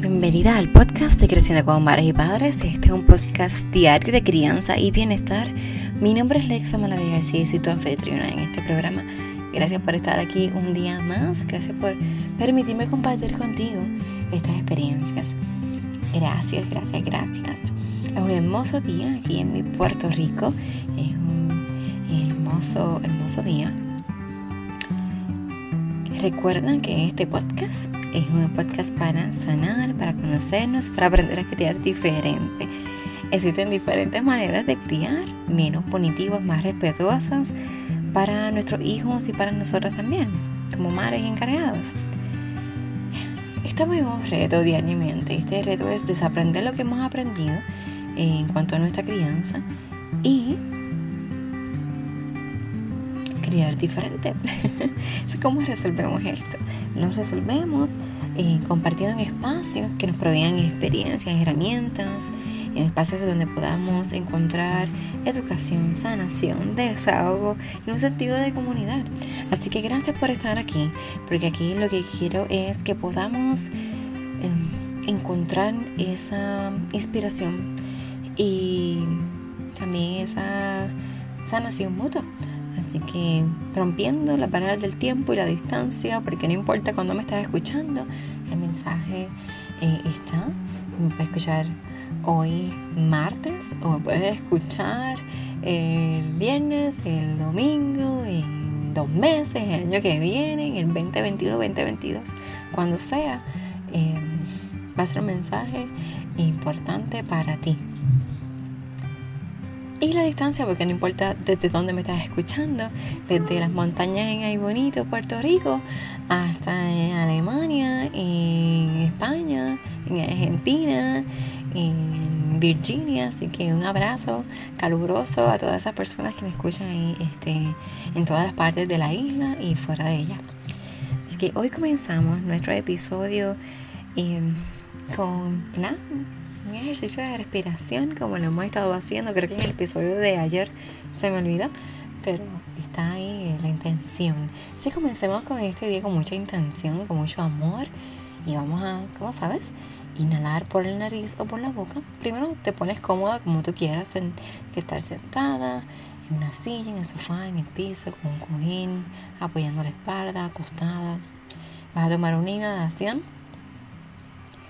Bienvenida al podcast de Creciendo como Madres y Padres. Este es un podcast diario de crianza y bienestar. Mi nombre es Lexa Malaví García y soy tu anfitriona en este programa. Gracias por estar aquí un día más. Gracias por permitirme compartir contigo estas experiencias. Gracias, gracias, gracias. Es un hermoso día aquí en mi Puerto Rico. Es un hermoso, hermoso día. Recuerden que este podcast es un podcast para sanar, para conocernos, para aprender a criar diferente. Existen diferentes maneras de criar, menos punitivas, más respetuosas para nuestros hijos y para nosotros también, como madres encargadas. Estamos en un reto diariamente. Este reto es desaprender lo que hemos aprendido en cuanto a nuestra crianza y criar diferente. ¿Cómo resolvemos esto? Lo resolvemos eh, compartiendo en espacios que nos provean experiencias, herramientas, en espacios donde podamos encontrar educación, sanación, desahogo y un sentido de comunidad. Así que gracias por estar aquí, porque aquí lo que quiero es que podamos em, encontrar esa inspiración y también esa sanación mutua. Así que rompiendo las barreras del tiempo y la distancia, porque no importa cuándo me estás escuchando, el mensaje eh, está. Me puedes escuchar hoy martes o me puedes escuchar el viernes, el domingo, en dos meses, el año que viene, en el 2021, 2022, cuando sea, eh, va a ser un mensaje importante para ti. Y la distancia, porque no importa desde dónde me estás escuchando, desde las montañas en Ay Bonito, Puerto Rico, hasta en Alemania, en España, en Argentina, en Virginia. Así que un abrazo caluroso a todas esas personas que me escuchan ahí, este, en todas las partes de la isla y fuera de ella. Así que hoy comenzamos nuestro episodio eh, con un ejercicio de respiración como lo hemos estado haciendo. Creo que en el episodio de ayer se me olvidó, pero está ahí la intención. Así comencemos con este día con mucha intención, con mucho amor y vamos a, ¿cómo sabes? Inhalar por la nariz o por la boca. Primero te pones cómoda como tú quieras, que estar sentada en una silla, en el sofá, en el piso, con un cojín, apoyando la espalda, acostada. Vas a tomar una inhalación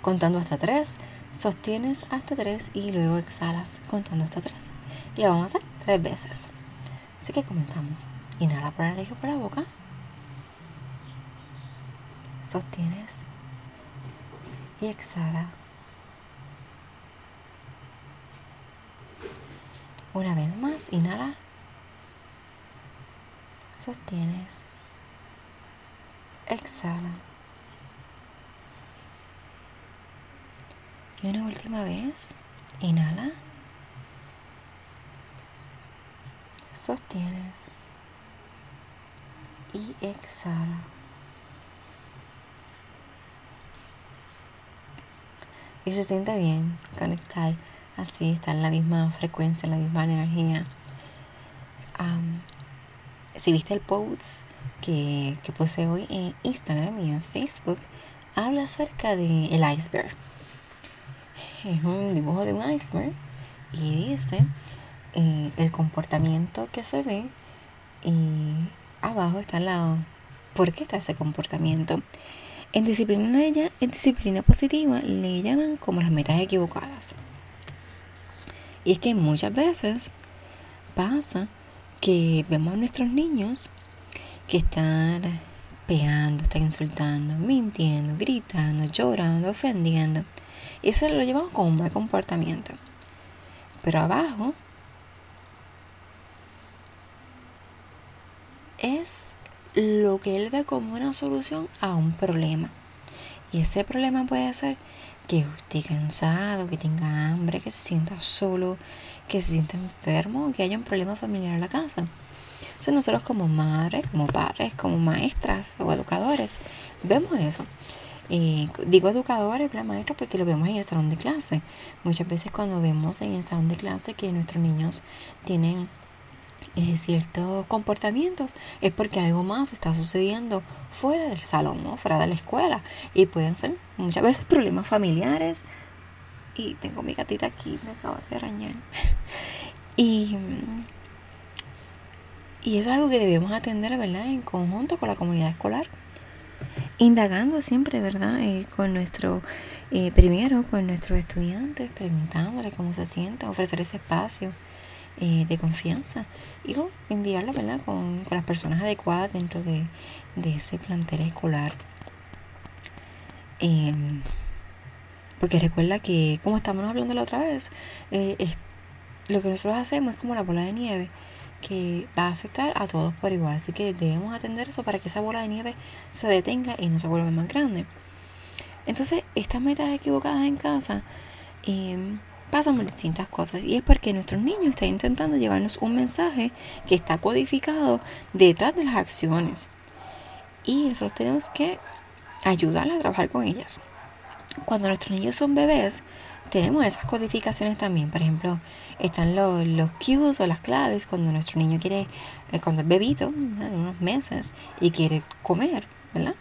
contando hasta tres Sostienes hasta 3 y luego exhalas contando hasta 3. Y lo vamos a hacer tres veces. Así que comenzamos. Inhala por la nariz por la boca. Sostienes y exhala. Una vez más, inhala. Sostienes. Exhala. Y una última vez, inhala. Sostienes. Y exhala. Y se siente bien conectar así, estar en la misma frecuencia, en la misma energía. si viste el post que, que puse hoy en Instagram y en Facebook, habla acerca del el iceberg es un dibujo de un iceberg y dice eh, el comportamiento que se ve y abajo está al lado por qué está ese comportamiento. En disciplina, en disciplina positiva le llaman como las metas equivocadas. Y es que muchas veces pasa que vemos a nuestros niños que están pegando, están insultando, mintiendo, gritando, llorando, ofendiendo. Y eso lo llevamos como un mal comportamiento. Pero abajo es lo que él ve como una solución a un problema. Y ese problema puede ser que esté cansado, que tenga hambre, que se sienta solo, que se sienta enfermo, que haya un problema familiar en la casa. Entonces nosotros como madres, como padres, como maestras o educadores, vemos eso. Eh, digo educadores, maestros, porque lo vemos en el salón de clase. Muchas veces cuando vemos en el salón de clase que nuestros niños tienen eh, ciertos comportamientos es porque algo más está sucediendo fuera del salón, fuera de la escuela. Y pueden ser muchas veces problemas familiares. Y tengo mi gatita aquí, me acaba de arañar. y, y eso es algo que debemos atender, ¿verdad? En conjunto con la comunidad escolar. Indagando siempre, ¿verdad? Eh, con nuestro, eh, primero con nuestros estudiantes, preguntándole cómo se sienten, ofrecer ese espacio eh, de confianza y enviarla ¿verdad? Con, las personas adecuadas dentro de, ese plantel escolar. Em, porque recuerda que, como estamos hablando la otra vez, eh, lo que nosotros hacemos es como la bola de nieve que va a afectar a todos por igual. Así que debemos atender eso para que esa bola de nieve se detenga y no se vuelva más grande. Entonces, estas metas equivocadas en casa eh, pasan por distintas cosas y es porque nuestros niños están intentando llevarnos un mensaje que está codificado detrás de las acciones y nosotros tenemos que ayudarles a trabajar con ellas. Cuando nuestros niños son bebés, tenemos esas codificaciones también. Por ejemplo, están los, los cues o las claves cuando nuestro niño quiere, eh, cuando es bebito, de unos meses, y quiere comer, ¿verdad?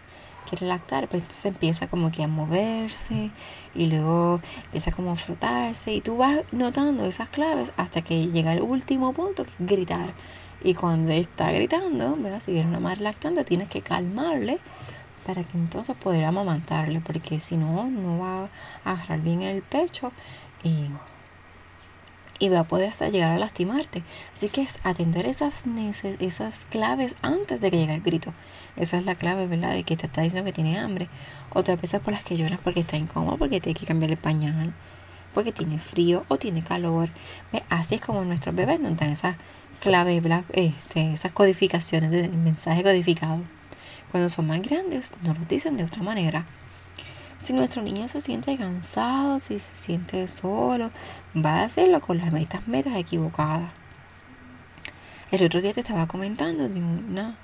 quiere lactar, pues entonces empieza como que a moverse y luego empieza como a frotarse y tú vas notando esas claves hasta que llega el último punto que es gritar. Y cuando está gritando, ¿verdad? si eres una madre lactante, tienes que calmarle para que entonces poder amamantarle, porque si no, no va a agarrar bien el pecho y, y va a poder hasta llegar a lastimarte. Así que es atender esas, esas claves antes de que llegue el grito. Esa es la clave, ¿verdad? De que te está diciendo que tiene hambre. Otras veces por las que lloras porque está incómodo, porque tiene que cambiar el pañal, porque tiene frío o tiene calor. Así es como nuestros bebés nos dan esas claves, este, esas codificaciones de mensaje codificado. Cuando son más grandes, nos lo dicen de otra manera. Si nuestro niño se siente cansado, si se siente solo, va a hacerlo con las metas metas equivocadas. El otro día te estaba comentando de una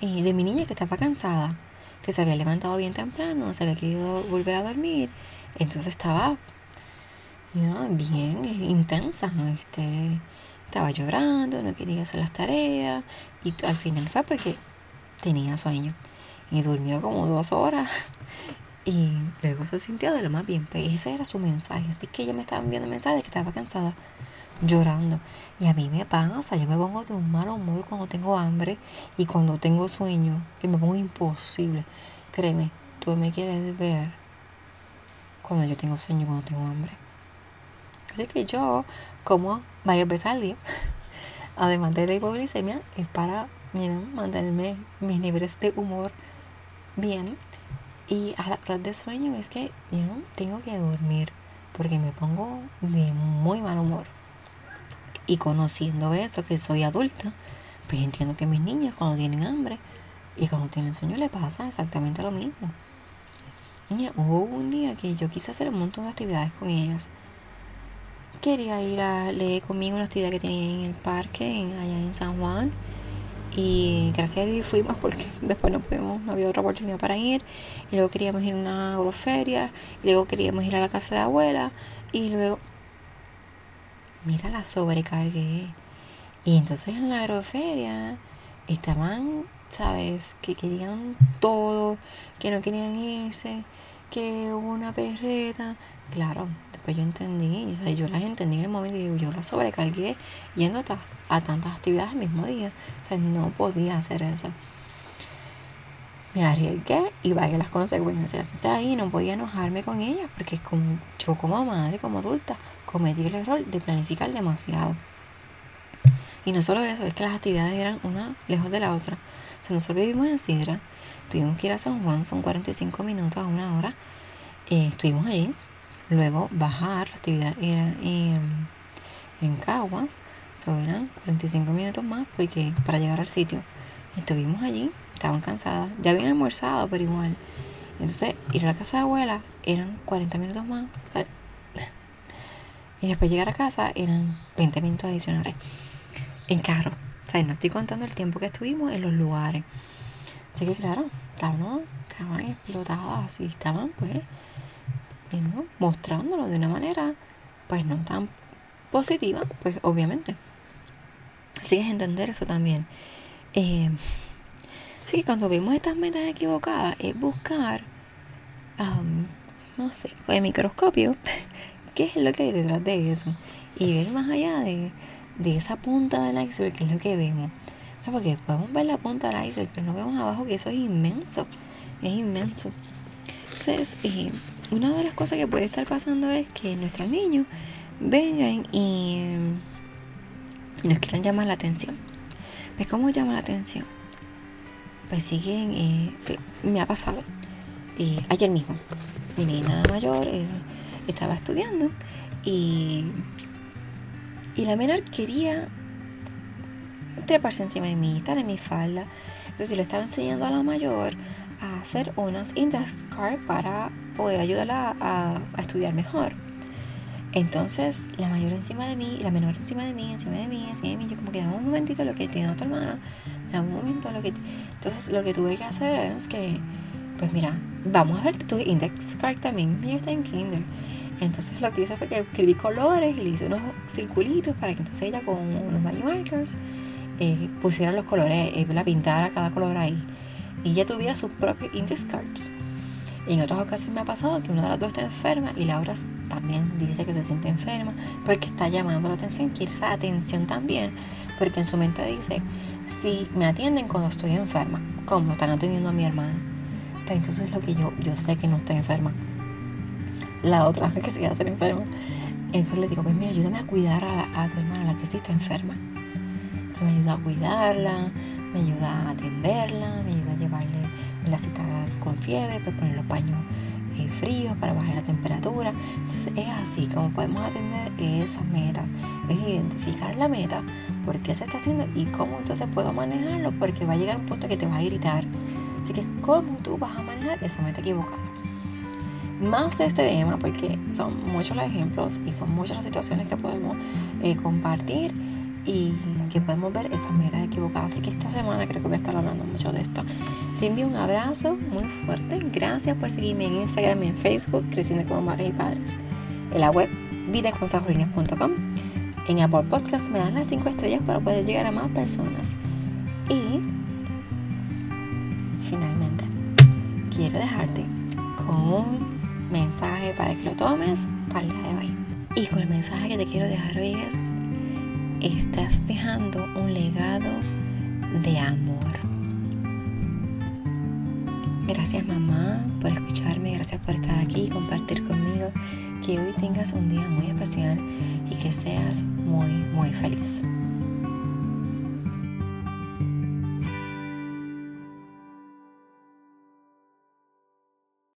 de mi niña que estaba cansada, que se había levantado bien temprano, se había querido volver a dormir, entonces estaba bien intensa, este, estaba llorando, no quería hacer las tareas y al final fue porque tenía sueño y durmió como dos horas y luego se sintió de lo más bien, pues ese era su mensaje, así que ella me estaba enviando mensajes que estaba cansada llorando. Y a mí me pasa, yo me pongo de un mal humor cuando tengo hambre y cuando tengo sueño, que me pongo imposible. Créeme, tú me quieres ver cuando yo tengo sueño, cuando tengo hambre. Así que yo como varias veces al día, además de la hipoglicemia, es para mantenerme mis niveles de humor bien. Y a la hora de sueño es que yo tengo que dormir porque me pongo de muy mal humor. Y conociendo eso, que soy adulta, pues entiendo que mis niños cuando tienen hambre y cuando tienen sueño le pasa exactamente lo mismo. hubo un día que yo quise hacer un montón de actividades con ellas. Quería ir a leer conmigo una actividad que tenía en el parque, allá en San Juan. Y gracias a Dios fuimos porque después no pudimos, no había otra oportunidad para ir. Y luego queríamos ir a una agroferia. Y luego queríamos ir a la casa de abuela. Y luego mira la sobrecargué. Y entonces en la agroferia estaban, ¿sabes? Que querían todo, que no querían irse, que hubo una perreta. Claro, yo entendí, o sea, yo las entendí en el momento y yo las sobrecargué yendo a, tantas actividades el mismo día. O sea, no podía hacer eso. Me arriesgué y vaya las consecuencias. O sea, ahí no podía enojarme con ella porque como, yo como madre, como adulta, cometí el error de planificar demasiado. Y no solo eso, es que las actividades eran una lejos de la otra. O sea, nosotros vivimos en Sidra, tuvimos que ir a San Juan, son 45 minutos a una hora. Eh, estuvimos ahí. Luego bajar, la actividad era en, en Caguas, so eran 45 minutos más porque para llegar al sitio. Estuvimos allí, estaban cansadas, ya habían almorzado, pero igual. Entonces, ir a la casa de abuela eran 40 minutos más. Y después llegar a casa eran 20 minutos adicionales en carro. O sea, no estoy contando el tiempo que estuvimos en los lugares. Así que claro, estaban, estaban explotadas y estaban pues mostrándolo de una manera pues no tan positiva, pues obviamente. Así que es entender eso también. Eh, que cuando vemos estas metas equivocadas, es buscar, no sé, con el microscopio, qué es lo que hay detrás de eso. Y ver más allá de, de esa punta del iceberg, qué es lo que vemos. Porque podemos ver la punta del iceberg, pero no vemos abajo que eso es inmenso. Es inmenso. Entonces, eh, una de las cosas que puede estar pasando es que nuestros niños vengan y, nos quieran llamar la atención. ¿Ves cómo llama la atención? Pues siguen, eh, me ha pasado. Eh, ayer mismo, mi niña mayor eh, estaba estudiando y, y la menor quería treparse encima de mí, estar en mi falda. Entonces yo le estaba enseñando a la mayor a hacer unos index cards para poder ayudarla a, estudiar mejor. Entonces, la mayor encima de mí, la menor encima de mí, encima de mí, encima de mí, yo como que dame un momentito lo que tiene tu hermana, dame un momento lo que... Entonces, lo que tuve que hacer es que, pues mira, vamos a ver tu index card también, ella está en kinder. Entonces, lo que hice fue que escribí colores y le hice unos circulitos para que entonces ella con unos magic markers eh, pusiera los colores, eh, la pintara cada color ahí. Y ella tuviera sus propios index cards. En otras ocasiones me ha pasado que una de las dos está enferma y la otra también dice que se siente enferma porque está llamando la atención, quiere esa atención también, porque en su mente dice, si me atienden cuando estoy enferma, como están atendiendo a mi hermana, pues entonces lo que yo, yo sé que no estoy enferma. La otra vez que se va a ser enferma. Entonces le digo, pues mira, ayúdame a cuidar a, a tu hermana, la que sí está enferma. Se me ayuda a cuidarla, me ayuda a atenderla, me ayuda a llevarle la cita con fiebre, pues poner los paños eh, fríos para bajar la temperatura. es así como podemos atender esas metas. Es identificar la meta, por qué se está haciendo y cómo entonces puedo manejarlo, porque va a llegar un punto que te va a gritar. Así que, ¿cómo tú vas a manejar esa meta equivocada? Más de este tema, porque son muchos los ejemplos y son muchas las situaciones que podemos eh, compartir y que podemos ver esas metas equivocadas. Así que esta semana creo que voy a estar hablando mucho de esto. Te envío un abrazo muy fuerte. Gracias por seguirme en Instagram y en Facebook, Creciendo como Madres y Padres. En la web vidaconsajolinas.com. En Apple Podcast me dan las 5 estrellas para poder llegar a más personas. Y finalmente, quiero dejarte con un mensaje para que lo tomes para el día de hoy. Y con el mensaje que te quiero dejar hoy es estás dejando un legado de amor. Gracias mamá por escucharme, gracias por estar aquí y compartir conmigo. Que hoy tengas un día muy especial y que seas muy, muy feliz.